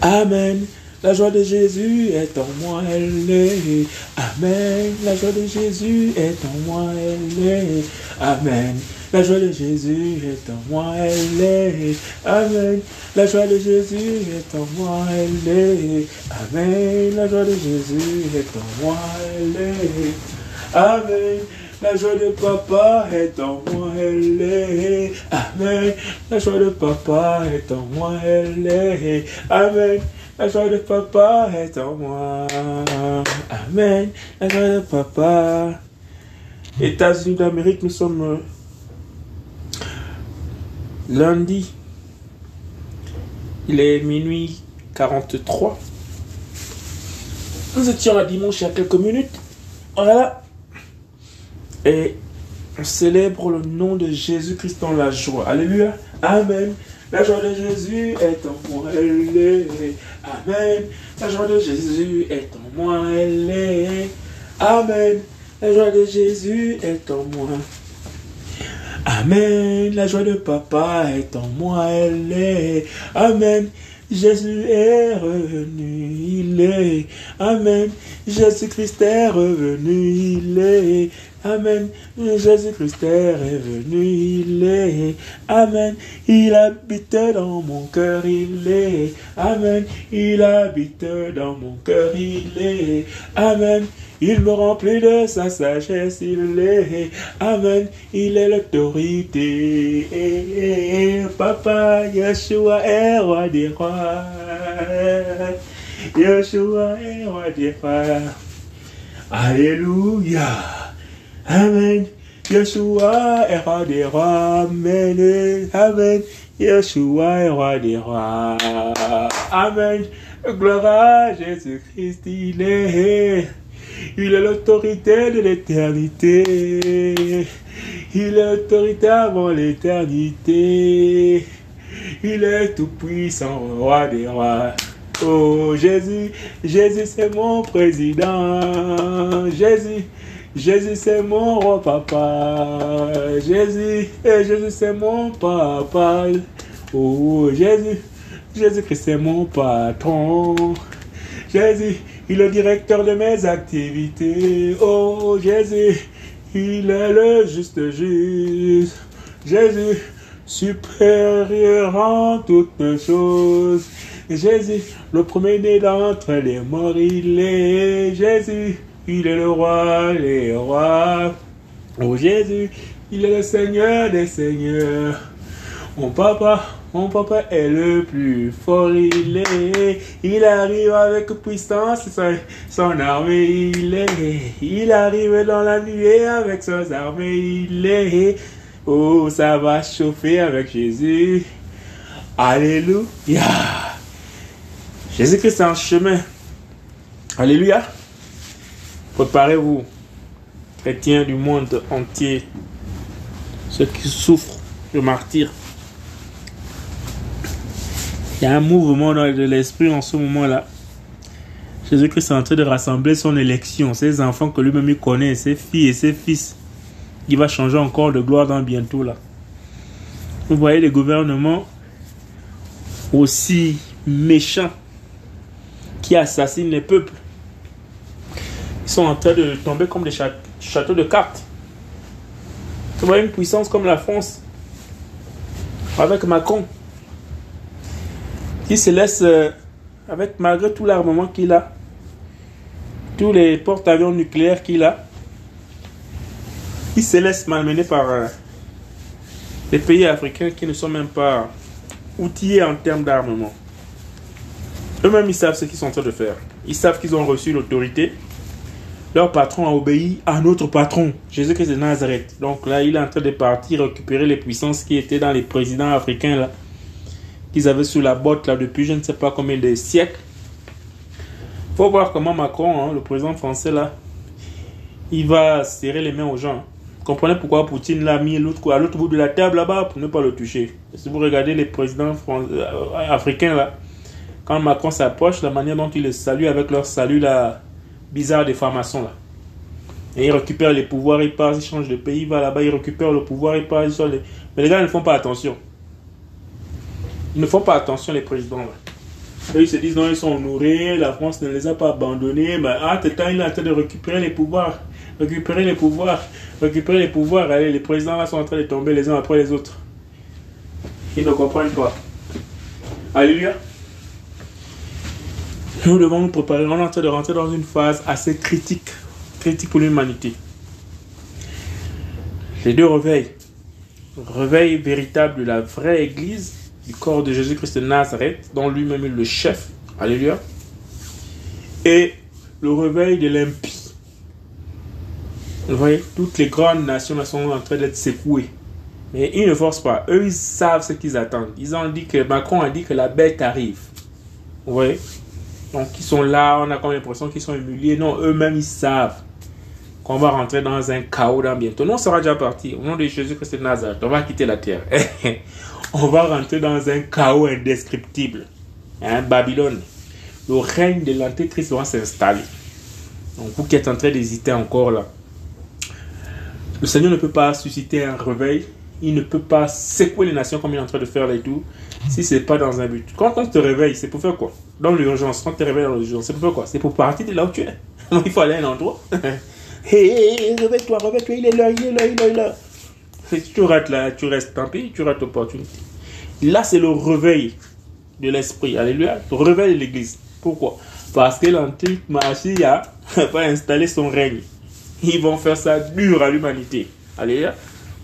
Amen. La joie de Jésus est en moi, elle est. Amen. La joie de Jésus est en moi, elle est. Amen. La joie de Jésus est en moi, elle est. Amen. La joie de Jésus est en moi, elle est. Amen. La joie de Jésus est en moi, elle est. Amen. La joie de papa est en moi, elle est. Amen. La joie de papa est en moi, elle est. Amen. La joie de papa est en moi. Amen. La joie de papa. États-Unis d'Amérique, nous sommes euh, lundi. Il est minuit 43. Nous étions à dimanche il y a quelques minutes. Voilà. Et on célèbre le nom de Jésus-Christ dans la joie. Alléluia. Amen. La joie de Jésus est en moi, elle est. Amen. La joie de Jésus est en moi, elle est. Amen. La joie de Jésus est en moi. Amen. La joie de papa est en moi, elle est. Amen. Jésus est revenu, il est. Amen. Jésus-Christ est revenu, il est. Amen. Jésus-Christ est revenu, il est. Amen. Il habite dans mon cœur, il est. Amen. Il habite dans mon cœur, il est. Amen. Il me remplit de sa sagesse, il est. Amen. Il est l'autorité. Papa, Yeshua est roi des rois. Yeshua est roi des rois. Alléluia. Amen. Yeshua est roi des rois. Amen. Amen. Yeshua est roi des rois. Amen. Gloire à Jésus-Christ, il est. Il est l'autorité de l'éternité. Il est l'autorité avant l'éternité. Il est tout puissant, roi des rois. Oh Jésus, Jésus c'est mon président. Jésus, Jésus c'est mon roi papa. Jésus, et Jésus c'est mon papa. Oh Jésus, Jésus-Christ c'est mon patron. Jésus, il est directeur de mes activités. Oh Jésus, il est le juste juste. Jésus, supérieur en toutes choses. Jésus, le premier-né d'entre les morts, il est Jésus. Il est le roi des rois. Oh Jésus, il est le Seigneur des seigneurs. Mon papa, mon papa est le plus fort, il est. Il arrive avec puissance, son, armée, il est. Il arrive dans la nuit avec son armée, il est. Oh, ça va chauffer avec Jésus. Alléluia. Jésus-Christ est en chemin. Alléluia. Préparez-vous, chrétiens du monde entier, ceux qui souffrent de martyrs. Il y a un mouvement de l'esprit en ce moment-là. Jésus-Christ est en train de rassembler son élection, ses enfants que lui-même connaît, ses filles et ses fils. Il va changer encore de gloire dans bientôt là. Vous voyez les gouvernements aussi méchants qui assassinent les peuples. Ils sont en train de tomber comme des châteaux de cartes. Vous voyez une puissance comme la France avec Macron qui se laisse, euh, avec malgré tout l'armement qu'il a, tous les porte-avions nucléaires qu'il a, il se laisse malmener par euh, les pays africains qui ne sont même pas outillés en termes d'armement. Eux-mêmes, ils savent ce qu'ils sont en train de faire. Ils savent qu'ils ont reçu l'autorité. Leur patron a obéi à notre patron, Jésus-Christ de Nazareth. Donc là, il est en train de partir récupérer les puissances qui étaient dans les présidents africains là qu'ils avaient sous la botte là depuis je ne sais pas combien de siècles. Faut voir comment Macron, hein, le président français là, il va serrer les mains aux gens. Comprenez pourquoi Poutine l'a mis à l'autre bout de la table là-bas pour ne pas le toucher. Si vous regardez les présidents euh, africains là, quand Macron s'approche, la manière dont ils le saluent avec leur salut là, bizarre des formations là. Et il récupère les pouvoirs, il passe, il change de pays, il va là-bas, il récupère le pouvoir, il passe, il les... Mais les gars ne font pas attention. Ne font pas attention, les présidents. Ils se disent, non, ils sont nourris, la France ne les a pas abandonnés, mais ah, temps, il est en train de récupérer les pouvoirs, récupérer les pouvoirs, récupérer les pouvoirs. Allez, les présidents là sont en train de tomber les uns après les autres. Ils ne comprennent pas. Alléluia. Nous devons nous préparer. On est en train de rentrer dans une phase assez critique, critique pour l'humanité. Les deux réveils. Réveil véritable de la vraie Église, du corps de Jésus-Christ de Nazareth, dont lui-même est le chef. Alléluia. Et le réveil de l'impie. Vous voyez, toutes les grandes nations sont en train d'être secouées. Mais ils ne forcent pas. Eux, ils savent ce qu'ils attendent. Ils ont dit que Macron a dit que la bête arrive. Vous voyez? Donc, ils sont là, on a comme l'impression qu'ils sont humiliés. Non, eux-mêmes, ils savent qu'on va rentrer dans un chaos dans bientôt. Nous, on sera déjà parti. Au nom de Jésus-Christ de Nazareth, on va quitter la terre. on va rentrer dans un chaos indescriptible. Hein, Babylone. Le règne de l'Antéchrist va s'installer. Donc, vous qui êtes en train d'hésiter encore là, le Seigneur ne peut pas susciter un réveil il ne peut pas secouer les nations comme il est en train de faire les tout si c'est pas dans un but. Quand on te réveille, c'est pour faire quoi? Dans l'urgence, quand tu te réveilles dans l'urgence, c'est pour faire quoi? C'est pour partir de là où tu es. il faut aller à un endroit. hé, hey, réveille-toi, réveille-toi, il est là, il est là, il est là. Tu rates là, tu restes, pis, tu rates l'opportunité. Là, c'est le réveil de l'esprit. Alléluia. Le réveil de l'église. Pourquoi? Parce que l'antique Machia va installer son règne. Ils vont faire ça dur à l'humanité. Alléluia.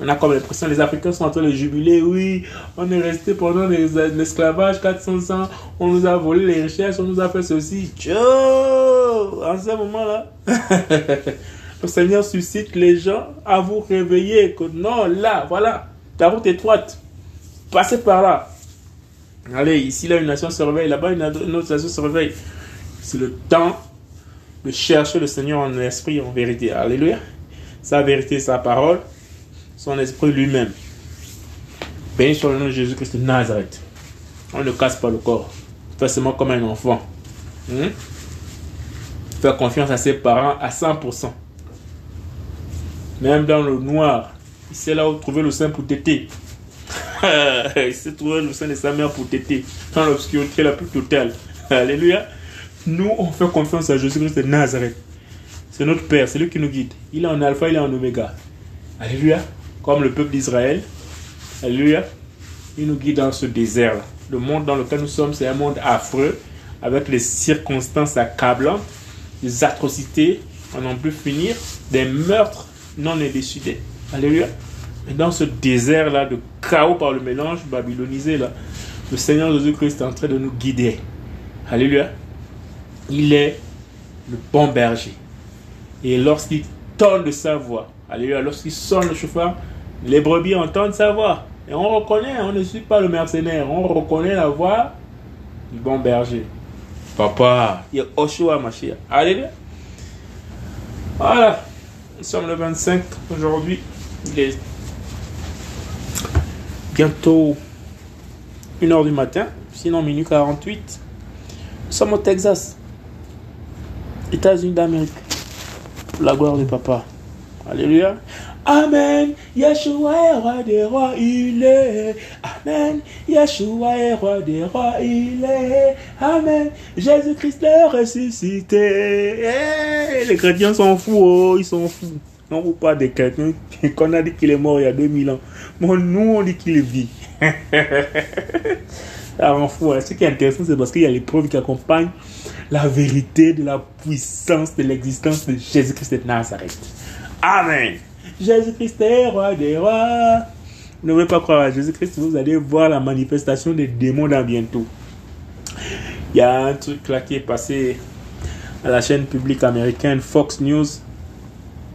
On a comme l'impression les Africains sont en train de jubiler. Oui, on est resté pendant l'esclavage 400 ans. On nous a volé les richesses, on nous a fait ceci. Tchou En ce moment-là, le Seigneur suscite les gens à vous réveiller. Que non, là, voilà, ta route étroite. Passez par là. Allez, ici, là, une nation se réveille. Là-bas, une autre nation se réveille. C'est le temps de chercher le Seigneur en esprit, en vérité. Alléluia. Sa vérité, sa parole son esprit lui-même. Béni sur le nom de Jésus-Christ de Nazareth. On ne casse pas le corps. Fais seulement comme un enfant. Hmm? Faire confiance à ses parents à 100%. Même dans le noir, il sait là où trouver le sein pour téter. il sait trouver le sein de sa mère pour téter. Dans l'obscurité la plus totale. Alléluia. Nous, on fait confiance à Jésus-Christ de Nazareth. C'est notre Père, c'est lui qui nous guide. Il est en alpha, il est en oméga. Alléluia comme le peuple d'Israël. Alléluia. Il nous guide dans ce désert. Le monde dans lequel nous sommes, c'est un monde affreux, avec les circonstances accablantes, des atrocités à n'en plus finir, des meurtres non élucidés. Alléluia. Mais dans ce désert-là de chaos par le mélange babylonisé, là, le Seigneur Jésus-Christ est en train de nous guider. Alléluia. Il est le bon berger. Et lorsqu'il tonne de sa voix, Alléluia, lorsqu'il sonne le chauffeur, les brebis entendent sa voix. Et on reconnaît, on ne suit pas le mercenaire, on reconnaît la voix du bon berger. Papa, il a Oshua Mashiach. Alléluia. Voilà, nous sommes le 25 aujourd'hui. Il est bientôt 1h du matin, sinon minuit 48. Nous sommes au Texas, États-Unis d'Amérique. La gloire du papa. Alléluia. Amen. Yeshua est roi des rois, il est. Amen. Yeshua est roi des rois, il est. Amen. Jésus-Christ est ressuscité. Eh, les chrétiens sont fous, oh, ils sont fous. On ne pas des chrétiens qu'on a dit qu'il est mort il y a 2000 ans. Mais nous, on dit qu'il vit. Ça rend fou. Hein. Ce qui est intéressant, c'est parce qu'il y a les preuves qui accompagnent la vérité de la puissance de l'existence de Jésus-Christ de Nazareth. Amen. Jésus-Christ est roi des rois. Ne voulez pas croire à Jésus-Christ, vous allez voir la manifestation des démons dans bientôt. Il y a un truc là qui est passé à la chaîne publique américaine Fox News.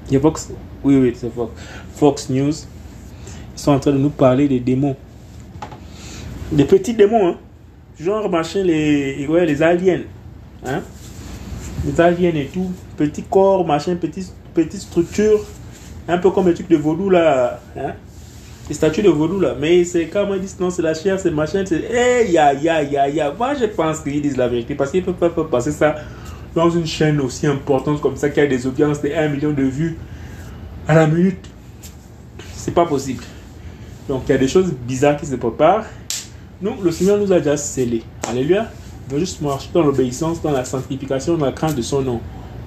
Il y a Fox Oui, oui, c'est Fox. Fox News. Ils sont en train de nous parler des démons. Des petits démons, hein. Genre, machin, les, ouais, les aliens. Hein. Les aliens et tout. Petits corps, machin, petits, petites structures un peu comme les trucs de vaudou là. Hein? Les statues de vaudou là. Mais c'est quand ils disent non, c'est la chair, c'est machin. C'est. Hey, ya, ya, ya, ya. Moi, je pense qu'ils disent la vérité. Parce qu'ils peuvent pas passer ça dans une chaîne aussi importante comme ça qui a des audiences de 1 million de vues à la minute. C'est pas possible. Donc, il y a des choses bizarres qui se préparent. Nous, le Seigneur nous a déjà scellés. Alléluia. On veut juste marcher dans l'obéissance, dans la sanctification, dans la crainte de son nom.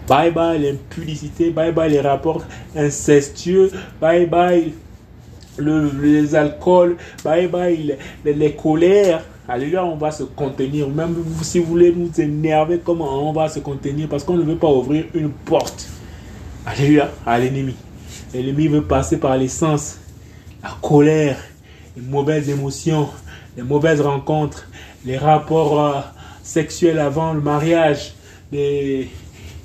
Bye bye l'impudicité, bye bye les rapports incestueux, bye bye le, les alcools, bye bye les, les, colères. Alléluia, on va se contenir. Même si vous voulez nous énerver, comment on va se contenir? Parce qu'on ne veut pas ouvrir une porte. Alléluia, à l'ennemi. L'ennemi veut passer par l'essence, la colère, les mauvaises émotions, les mauvaises rencontres, les rapports euh, sexuels avant le mariage, les,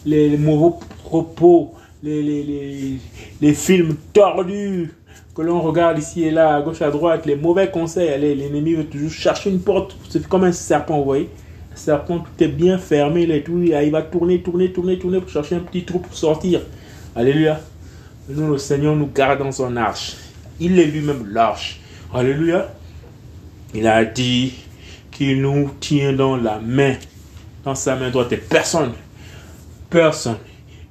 les, mauvais propos, les, les, les, films tordus que l'on regarde ici et là, à gauche, à droite, les mauvais conseils. L'ennemi veut toujours chercher une porte. C'est comme un serpent, vous voyez. Un serpent, tout est bien fermé, là, tout, il va tourner, tourner, tourner, tourner pour chercher un petit trou pour sortir. Alléluia. Nous, le Seigneur nous garde dans son arche. Il est lui-même l'arche. Alléluia. Il a dit qu'il nous tient dans la main, dans sa main droite. Et personne, personne,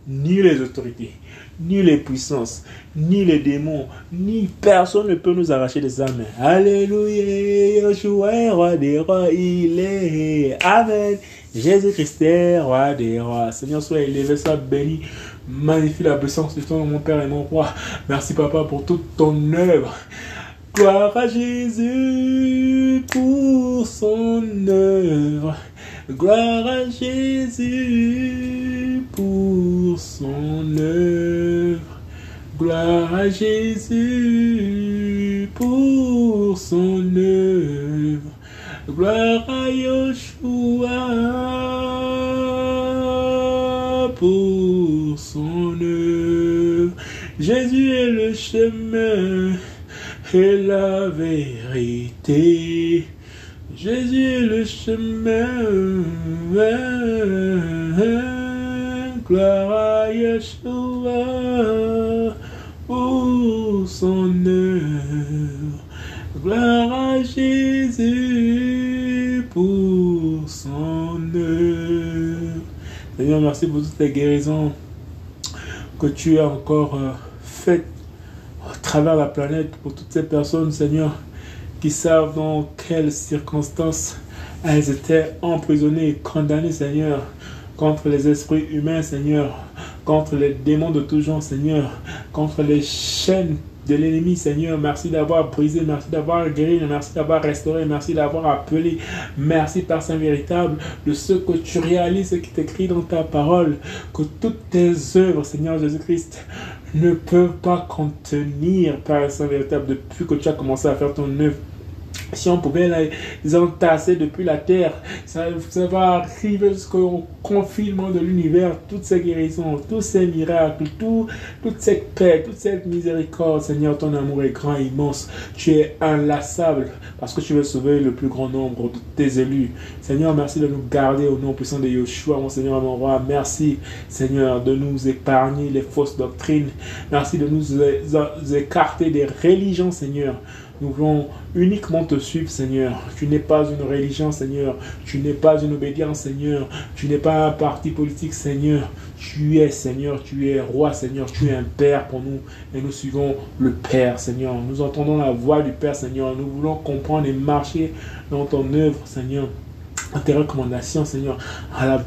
ni les autorités, ni les puissances, ni les démons, ni personne ne peut nous arracher de sa main. Alléluia, Yeshua est roi des rois, il est. Amen. Jésus-Christ est roi des rois. Seigneur, sois élevé, sois béni. Magnifie la puissance de ton mon Père et mon roi. Merci, Papa, pour toute ton œuvre. Gloire à Jésus pour son œuvre. Gloire à Jésus pour son œuvre. Gloire à Jésus pour son œuvre. Gloire à Yeshua pour son œuvre. Jésus est le chemin et la vérité. Jésus est le chemin. Gloire à Yeshua pour son œuvre. Gloire à Jésus pour son œuvre. Seigneur, merci pour toutes les guérisons que tu as encore euh, faites travers la planète pour toutes ces personnes, Seigneur, qui savent dans quelles circonstances elles étaient emprisonnées et condamnées, Seigneur, contre les esprits humains, Seigneur, contre les démons de tout genre, Seigneur, contre les chaînes de l'ennemi, Seigneur. Merci d'avoir brisé, merci d'avoir guéri, merci d'avoir restauré, merci d'avoir appelé. Merci, Père Saint véritable, de ce que tu réalises, ce qui est écrit dans ta parole, que toutes tes œuvres, Seigneur Jésus-Christ, ne peuvent pas contenir, Père Saint véritable, depuis que tu as commencé à faire ton œuvre si on pouvait les entasser depuis la terre, ça, va arriver jusqu'au confinement de l'univers, toutes ces guérisons, tous ces miracles, tout, toute cette paix, toute cette miséricorde. Seigneur, ton amour est grand, immense. Tu es inlassable parce que tu veux sauver le plus grand nombre de tes élus. Seigneur, merci de nous garder au nom puissant de Yeshua, mon Seigneur mon roi. Merci, Seigneur, de nous épargner les fausses doctrines. Merci de nous écarter des religions, Seigneur. Nous voulons uniquement te suivre, Seigneur. Tu n'es pas une religion, Seigneur. Tu n'es pas une obédience, Seigneur. Tu n'es pas un parti politique, Seigneur. Tu es, Seigneur. Tu es roi, Seigneur. Tu es un Père pour nous. Et nous suivons le Père, Seigneur. Nous entendons la voix du Père, Seigneur. Nous voulons comprendre et marcher dans ton œuvre, Seigneur. En tes recommandations, Seigneur. À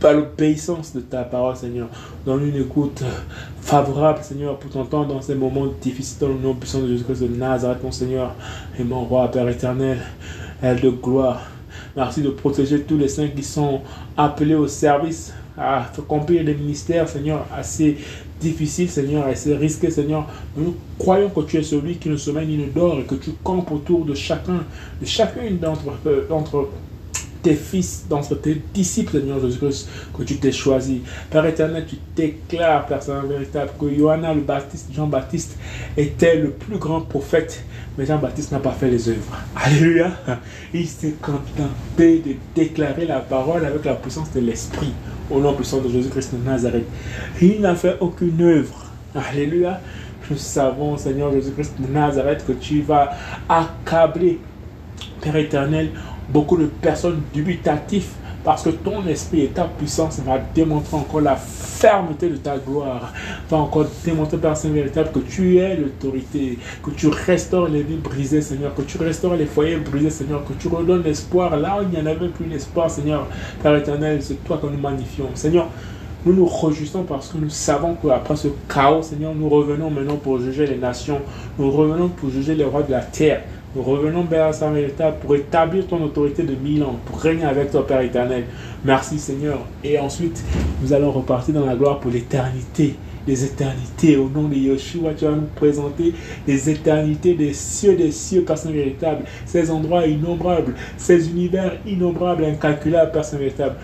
par l'obéissance de ta parole, Seigneur. Donne une écoute favorable, Seigneur, pour t'entendre dans ces moments difficiles, dans le nom puissant de Jésus-Christ de Nazareth, mon Seigneur, et mon roi, Père éternel, elle de gloire. Merci de protéger tous les saints qui sont appelés au service, à accomplir des ministères, Seigneur, assez difficiles, Seigneur, assez risqués, Seigneur. Nous croyons que tu es celui qui ne sommeille ni ne dort et que tu campes autour de chacun, de chacune d'entre euh, tes fils, d'entre tes disciples, Seigneur Jésus-Christ, que tu t'es choisi. Père éternel, tu déclares, Saint véritable, que Johanna le Baptiste, Jean-Baptiste, était le plus grand prophète, mais Jean-Baptiste n'a pas fait les œuvres. Alléluia. Il s'est contenté de déclarer la parole avec la puissance de l'Esprit, au nom puissant de Jésus-Christ de Nazareth. Il n'a fait aucune œuvre. Alléluia. Nous savons, Seigneur Jésus-Christ de Nazareth, que tu vas accabler, Père éternel, beaucoup de personnes dubitatives parce que ton esprit et ta puissance va démontrer encore la fermeté de ta gloire. Va encore démontrer, Père Saint véritable, que tu es l'autorité, que tu restaures les vies brisées, Seigneur, que tu restaures les foyers brisés, Seigneur, que tu redonnes l'espoir là où il n'y en avait plus d'espoir, Seigneur. Père éternel, c'est toi que nous magnifions. Seigneur, nous nous réjouissons parce que nous savons qu'après ce chaos, Seigneur, nous revenons maintenant pour juger les nations. Nous revenons pour juger les rois de la terre. Nous revenons, Père Saint véritable, pour établir ton autorité de mille ans, pour régner avec toi, Père éternel. Merci, Seigneur. Et ensuite, nous allons repartir dans la gloire pour l'éternité. Les éternités, au nom de Yeshua, tu vas nous présenter les éternités des cieux, des cieux, Saint véritable. Ces endroits innombrables, ces univers innombrables, incalculables, Saint véritable.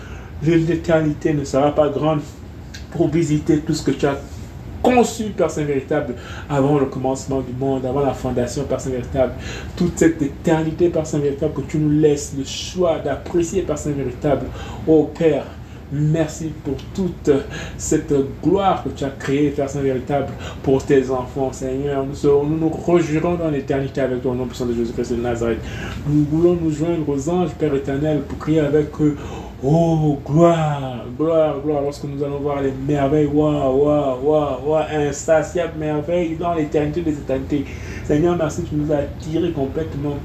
L'éternité ne sera pas grande pour visiter tout ce que tu as conçu, Père Saint véritable, avant le commencement du monde, avant la fondation, Père Saint véritable. Toute cette éternité, Père Saint véritable, que tu nous laisses le choix d'apprécier, Père Saint véritable. Ô Père, Merci pour toute cette gloire que tu as créée, Père Saint véritable, pour tes enfants, Seigneur. Nous, nous nous rejurons dans l'éternité avec ton nom puissant de Jésus-Christ de Nazareth. Nous voulons nous joindre aux anges, Père éternel, pour crier avec eux. Oh, gloire, gloire, gloire, lorsque nous allons voir les merveilles, waouh, waouh, waouh, waouh, insatiables merveilles dans l'éternité des éternités. Seigneur, merci, tu nous as tirés complètement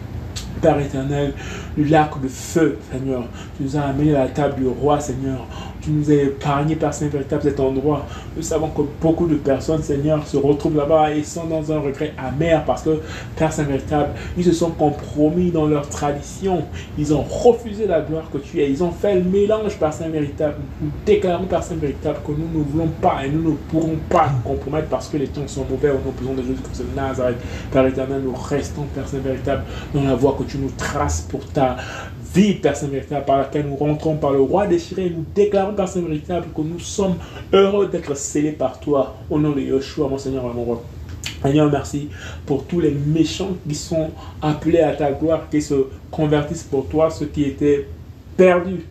Père éternel, le lac de feu, Seigneur. Tu nous as amené à la table du roi, Seigneur. Tu nous as épargné, Père Saint véritable, cet endroit. Nous savons que beaucoup de personnes, Seigneur, se retrouvent là-bas et sont dans un regret amer parce que, Père Saint véritable, ils se sont compromis dans leur tradition. Ils ont refusé la gloire que tu es. Ils ont fait le mélange, Père Saint véritable. Nous déclarons, Père Saint véritable, que nous ne voulons pas et nous ne pourrons pas nous compromettre parce que les temps sont mauvais au nom de Jésus-Christ de Nazareth. Père éternel, nous restons, Père Saint véritable, dans la voie que tu nous traces pour ta vie, Père Saint véritable, par laquelle nous rentrons par le roi déchiré nous déclarons, Saint véritable, que nous sommes heureux d'être scellés par toi. Au nom de Yeshua, mon Seigneur mon roi. Seigneur, merci pour tous les méchants qui sont appelés à ta gloire, qui se convertissent pour toi, ceux qui étaient perdus,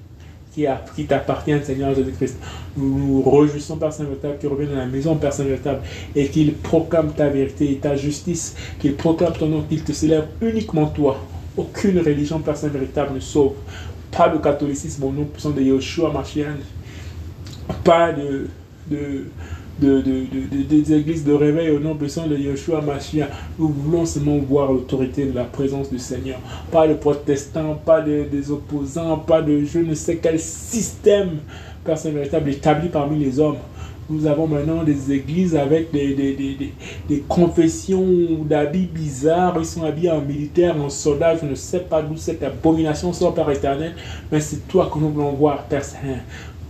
qui, qui t'appartiennent, Seigneur Jésus-Christ. Nous nous réjouissons, Père Saint-Véritable, qui revient dans la maison, Père Saint-Véritable, et qu'il proclame ta vérité et ta justice, qu'il proclame ton nom, qu'il te célèbre uniquement toi. Aucune religion, Père Saint-Véritable, ne sauve. Pas de catholicisme au nom puissant de Yeshua Mashiach. Pas de, de, de, de, des églises de réveil au nom puissant de Yeshua Mashiach. Nous voulons seulement voir l'autorité de la présence du Seigneur. Pas de protestants, pas de, des opposants, pas de je ne sais quel système, Père Saint-Véritable, établi parmi les hommes. Nous avons maintenant des églises avec des, des, des, confessions d'habits bizarres. Ils sont habillés en militaire, en soldat. Je ne sais pas d'où cette abomination sort, Père éternel. Mais c'est toi que nous voulons voir, Père.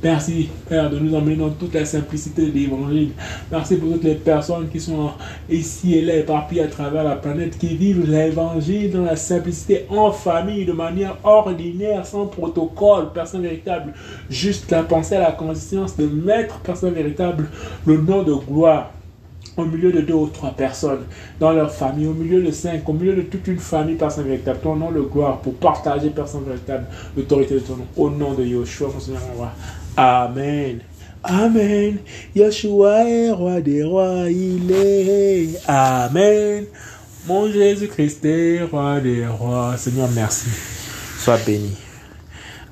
Merci, Père, de nous emmener dans toute la simplicité de l'évangile. Merci pour toutes les personnes qui sont ici et là éparpillées à travers la planète, qui vivent l'évangile dans la simplicité, en famille, de manière ordinaire, sans protocole, personne véritable. Juste la pensée la conscience de mettre, personne véritable, le nom de gloire au milieu de deux ou trois personnes, dans leur famille, au milieu de cinq, au milieu de toute une famille, personne véritable, ton nom de gloire, pour partager, personne véritable, l'autorité de ton nom, au nom de Yeshua, mon Seigneur, Amen. Amen. Yeshua est roi des rois, il est. Amen. Mon Jésus-Christ est roi des rois. Seigneur, merci. Sois béni.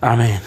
Amen.